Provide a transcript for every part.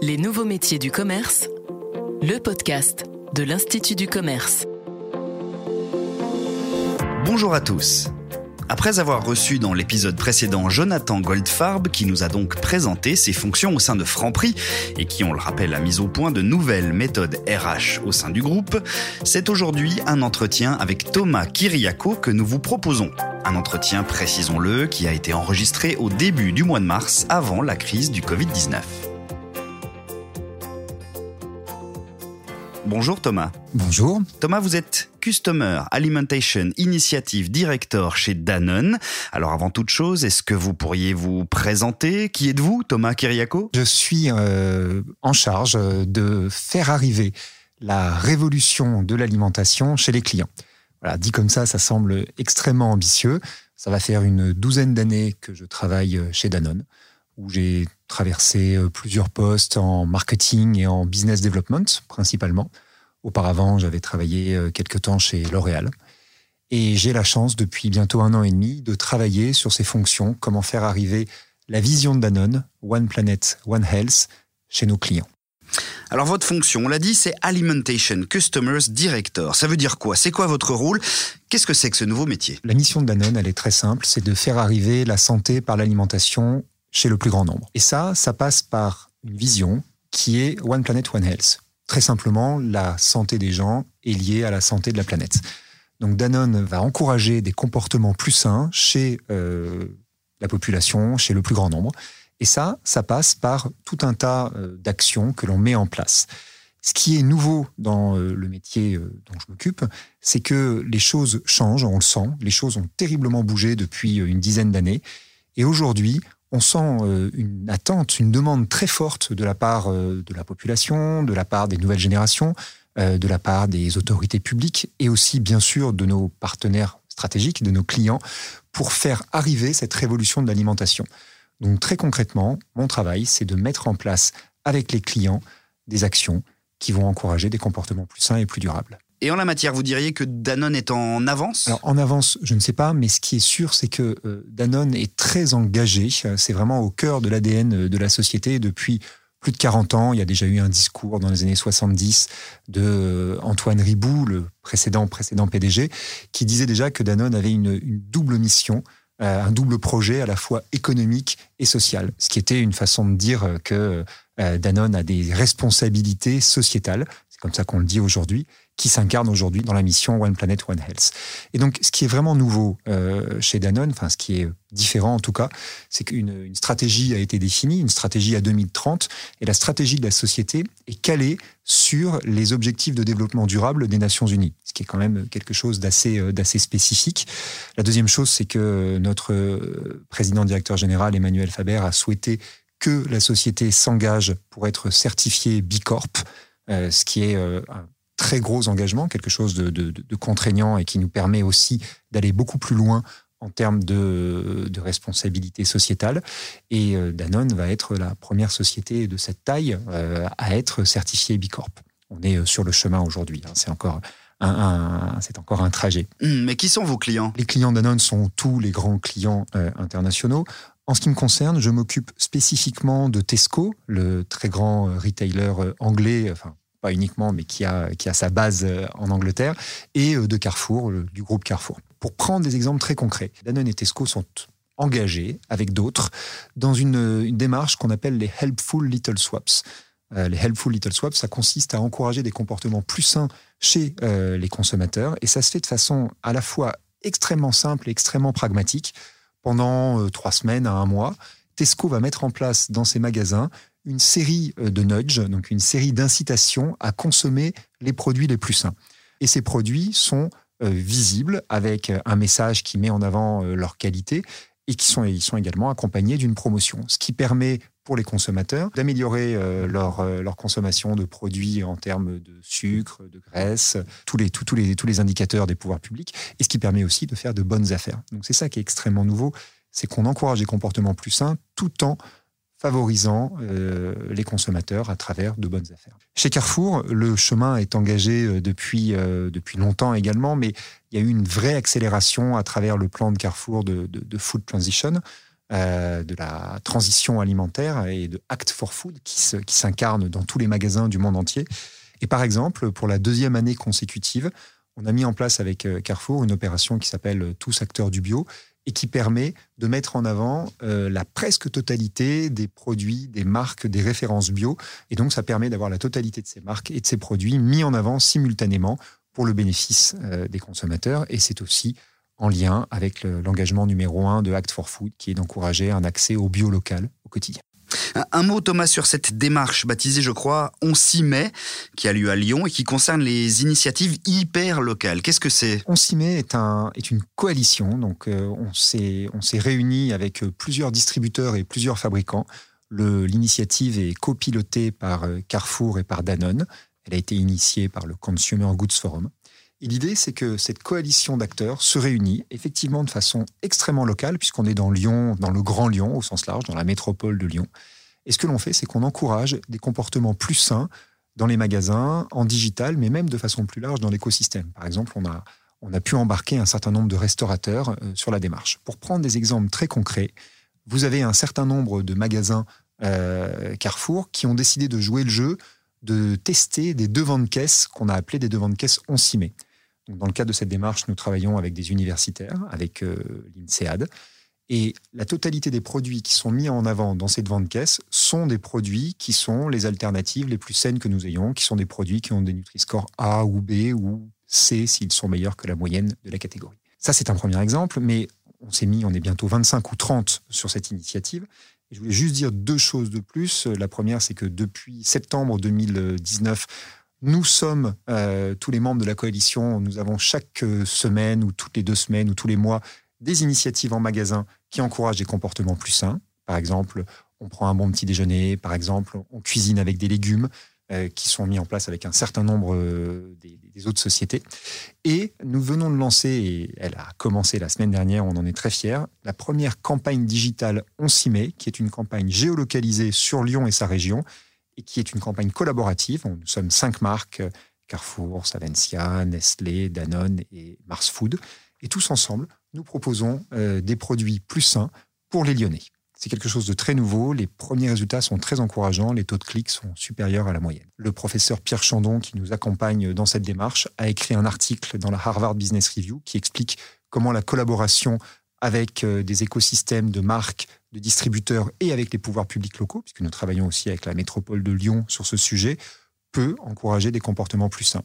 Les nouveaux métiers du commerce, le podcast de l'Institut du commerce. Bonjour à tous. Après avoir reçu dans l'épisode précédent Jonathan Goldfarb, qui nous a donc présenté ses fonctions au sein de Franprix et qui, on le rappelle, a mis au point de nouvelles méthodes RH au sein du groupe, c'est aujourd'hui un entretien avec Thomas Kiriako que nous vous proposons. Un entretien, précisons-le, qui a été enregistré au début du mois de mars, avant la crise du Covid-19. Bonjour Thomas. Bonjour. Thomas, vous êtes Customer Alimentation Initiative Director chez Danone. Alors avant toute chose, est-ce que vous pourriez vous présenter? Qui êtes-vous, Thomas Kiriako Je suis euh, en charge de faire arriver la révolution de l'alimentation chez les clients. Voilà, dit comme ça, ça semble extrêmement ambitieux. Ça va faire une douzaine d'années que je travaille chez Danone, où j'ai traversé euh, plusieurs postes en marketing et en business development principalement. Auparavant, j'avais travaillé euh, quelque temps chez L'Oréal. Et j'ai la chance, depuis bientôt un an et demi, de travailler sur ces fonctions, comment faire arriver la vision de Danone, One Planet, One Health, chez nos clients. Alors votre fonction, on l'a dit, c'est Alimentation Customers Director. Ça veut dire quoi? C'est quoi votre rôle? Qu'est-ce que c'est que ce nouveau métier? La mission de Danone, elle est très simple, c'est de faire arriver la santé par l'alimentation chez le plus grand nombre. Et ça, ça passe par une vision qui est One Planet, One Health. Très simplement, la santé des gens est liée à la santé de la planète. Donc Danone va encourager des comportements plus sains chez euh, la population, chez le plus grand nombre. Et ça, ça passe par tout un tas euh, d'actions que l'on met en place. Ce qui est nouveau dans euh, le métier dont je m'occupe, c'est que les choses changent, on le sent, les choses ont terriblement bougé depuis une dizaine d'années. Et aujourd'hui, on sent euh, une attente, une demande très forte de la part euh, de la population, de la part des nouvelles générations, euh, de la part des autorités publiques et aussi bien sûr de nos partenaires stratégiques, de nos clients, pour faire arriver cette révolution de l'alimentation. Donc très concrètement, mon travail, c'est de mettre en place avec les clients des actions qui vont encourager des comportements plus sains et plus durables. Et en la matière, vous diriez que Danone est en avance? En avance, je ne sais pas, mais ce qui est sûr, c'est que euh, Danone est très engagé. C'est vraiment au cœur de l'ADN de la société depuis plus de 40 ans. Il y a déjà eu un discours dans les années 70 de euh, Antoine Ribou, le précédent précédent PDG, qui disait déjà que Danone avait une, double mission, euh, un double projet à la fois économique et social. Ce qui était une façon de dire que Danone a des responsabilités sociétales. C'est comme ça qu'on le dit aujourd'hui qui s'incarne aujourd'hui dans la mission One Planet, One Health. Et donc, ce qui est vraiment nouveau euh, chez Danone, enfin, ce qui est différent en tout cas, c'est qu'une une stratégie a été définie, une stratégie à 2030, et la stratégie de la société est calée sur les objectifs de développement durable des Nations Unies, ce qui est quand même quelque chose d'assez euh, spécifique. La deuxième chose, c'est que notre euh, président directeur général Emmanuel Faber a souhaité que la société s'engage pour être certifiée Bicorp, euh, ce qui est très gros engagement, quelque chose de, contraignant et qui nous permet aussi d'aller beaucoup plus loin en termes de, responsabilité sociétale. Et euh, Danone va être la première société de cette taille euh, à être certifiée Bicorp. On est euh, sur le chemin aujourd'hui. Hein. C'est encore un, c'est encore un trajet. Hum, mais qui sont vos clients? Les clients Danone sont tous les grands clients internationaux. En ce qui me concerne, je m'occupe spécifiquement de Tesco, le très grand retailer anglais, enfin pas uniquement, mais qui a, qui a sa base euh, en Angleterre, et euh, de Carrefour, du groupe Carrefour. Pour prendre des exemples très concrets, Danone et Tesco sont engagés avec d'autres dans une, démarche qu'on appelle les Helpful Little Swaps. Euh, les Helpful Little Swaps, ça consiste à encourager des comportements plus sains chez les consommateurs, et ça se fait de façon à la fois extrêmement simple et extrêmement pragmatique. Pendant trois semaines à un mois, Tesco va mettre en place dans ses magasins une série euh, de nudges, donc une série d'incitations à consommer les produits les plus sains. Et ces produits sont euh, visibles avec un message qui met en avant euh, leur qualité et qui sont, ils sont également accompagnés d'une promotion, ce qui permet pour les consommateurs d'améliorer leur, leur consommation de produits en termes de sucre, de graisse, tous les, tous, les, tous les indicateurs des pouvoirs publics, et ce qui permet aussi de faire de bonnes affaires. Donc c'est ça qui est extrêmement nouveau, c'est qu'on encourage des comportements plus sains tout en favorisant euh, les consommateurs à travers de bonnes affaires. Chez Carrefour, le chemin est engagé euh, depuis, euh, depuis longtemps également, mais il y a eu une vraie accélération à travers le plan de Carrefour de, de, Food Transition. de la transition alimentaire et de Act for Food qui s'incarne dans tous les magasins du monde entier. Et par exemple, pour la deuxième année consécutive, on a mis en place avec Carrefour une opération qui s'appelle Tous acteurs du bio et qui permet de mettre en avant euh, la presque totalité des produits, des marques, des références bio. Et donc, ça permet d'avoir la totalité de ces marques et de ces produits mis en avant simultanément pour le bénéfice euh, des consommateurs. Et c'est aussi en lien avec l'engagement numéro un de Act for Food, qui est d'encourager un accès au bio local au quotidien. Un mot, Thomas, sur cette démarche baptisée, je crois, On s'y met, qui a lieu à Lyon et qui concerne les initiatives hyper locales. Qu'est-ce que c'est? On s'y met est, un, est une coalition. Donc, euh, on s'est réunis avec euh, plusieurs distributeurs et plusieurs fabricants. L'initiative est copilotée par euh, Carrefour et par Danone. Elle a été initiée par le Consumer Goods Forum. Et l'idée, c'est que cette coalition d'acteurs se réunit effectivement de façon extrêmement locale, puisqu'on est dans Lyon, dans le Grand Lyon au sens large, dans la métropole de Lyon. Et ce que l'on fait, c'est qu'on encourage des comportements plus sains dans les magasins, en digital, mais même de façon plus large dans l'écosystème. Par exemple, on a, on a pu embarquer un certain nombre de restaurateurs euh, sur la démarche. Pour prendre des exemples très concrets, vous avez un certain nombre de magasins euh, Carrefour qui ont décidé de jouer le jeu de tester des devants de caisse qu'on a appelés des devants de caisse on s'y met dans le cadre de cette démarche, nous travaillons avec des universitaires, avec euh, l'INSEAD. Et la totalité des produits qui sont mis en avant dans cette vente caisse sont des produits qui sont les alternatives les plus saines que nous ayons, qui sont des produits qui ont des Nutri-Score A ou B ou C s'ils sont meilleurs que la moyenne de la catégorie. Ça, c'est un premier exemple, mais on s'est mis, on est bientôt 25 ou 30 sur cette initiative. Je voulais juste dire deux choses de plus. La première, c'est que depuis septembre 2019, nous sommes, euh, tous les membres de la coalition, nous avons chaque euh, semaine ou toutes les deux semaines ou tous les mois des initiatives en magasin qui encouragent des comportements plus sains. Par exemple, on prend un bon petit déjeuner, par exemple, on cuisine avec des légumes euh, qui sont mis en place avec un certain nombre des, autres sociétés. Et nous venons de lancer, et elle a commencé la semaine dernière, on en est très fiers, la première campagne digitale On s'y met, qui est une campagne géolocalisée sur Lyon et sa région, et qui est une campagne collaborative. Nous sommes cinq marques, Carrefour, Savencia, Nestlé, Danone et Mars Food. Et tous ensemble, nous proposons euh, des produits plus sains pour les Lyonnais. C'est quelque chose de très nouveau. Les premiers résultats sont très encourageants. Les taux de clics sont supérieurs à la moyenne. Le professeur Pierre Chandon, qui nous accompagne dans cette démarche, a écrit un article dans la Harvard Business Review qui explique comment la collaboration avec euh, des écosystèmes de marques, de distributeurs et avec les pouvoirs publics locaux, puisque nous travaillons aussi avec la métropole de Lyon sur ce sujet, peut encourager des comportements plus sains.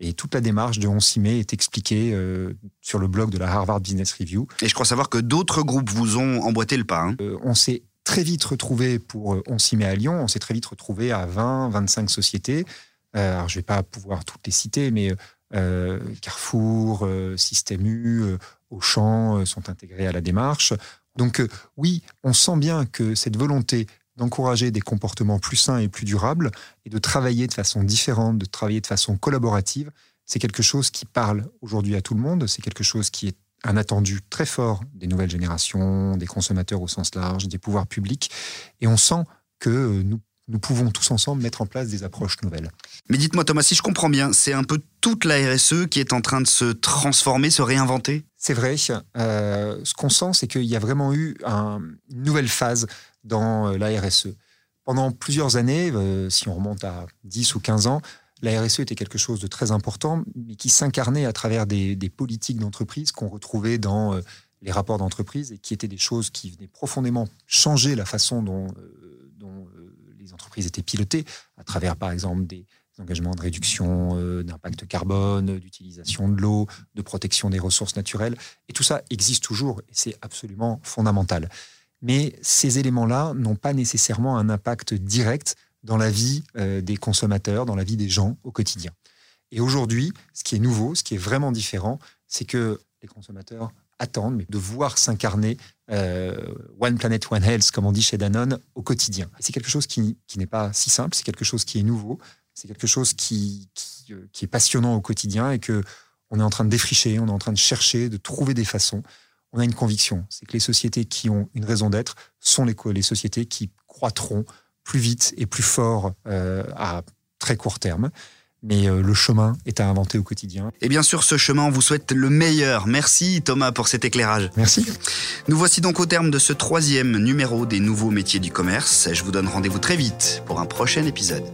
Et toute la démarche de On s'y met est expliquée euh, sur le blog de la Harvard Business Review. Et je crois savoir que d'autres groupes vous ont emboîté le pas. Hein. Euh, on s'est très vite retrouvé pour On s'y met à Lyon, on s'est très vite retrouvé à 20, 25 sociétés. alors je ne vais pas pouvoir toutes les citer, mais Carrefour, Système U, Auchan sont intégrés à la démarche. Donc euh, oui, on sent bien que cette volonté d'encourager des comportements plus sains et plus durables et de travailler de façon différente, de travailler de façon collaborative, c'est quelque chose qui parle aujourd'hui à tout le monde, c'est quelque chose qui est un attendu très fort des nouvelles générations, des consommateurs au sens large, des pouvoirs publics, et on sent que nous nous pouvons tous ensemble mettre en place des approches nouvelles. Mais dites-moi Thomas, si je comprends bien, c'est un peu toute la RSE qui est en train de se transformer, se réinventer? C'est vrai. Euh, ce qu'on sent, c'est qu'il y a vraiment eu une nouvelle phase dans euh, la RSE. Pendant plusieurs années, euh, si on remonte à 10 ou 15 ans, la RSE était quelque chose de très important, mais qui s'incarnait à travers des, politiques d'entreprise qu'on retrouvait dans les rapports d'entreprise et qui étaient des choses qui venaient profondément changer la façon dont entreprises étaient pilotées à travers, par exemple, des engagements de réduction euh, d'impact carbone, d'utilisation de l'eau, de protection des ressources naturelles. Et tout ça existe toujours et c'est absolument fondamental. Mais ces éléments-là n'ont pas nécessairement un impact direct dans la vie euh, des consommateurs, dans la vie des gens au quotidien. Et aujourd'hui, ce qui est nouveau, ce qui est vraiment différent, c'est que les consommateurs attendre, mais de voir s'incarner euh, One Planet, One Health, comme on dit chez Danone, au quotidien. C'est quelque chose qui, qui n'est pas si simple, c'est quelque chose qui est nouveau, c'est quelque chose qui, euh, qui, est passionnant au quotidien et que on est en train de défricher, on est en train de chercher, de trouver des façons. On a une conviction, c'est que les sociétés qui ont une raison d'être sont les, les sociétés qui croîtront plus vite et plus fort euh, à très court terme. Mais euh, le chemin est à inventer au quotidien. Et bien sûr, ce chemin, on vous souhaite le meilleur. Merci Thomas pour cet éclairage. Merci. Nous voici donc au terme de ce troisième numéro des nouveaux métiers du commerce. Je vous donne rendez-vous très vite pour un prochain épisode.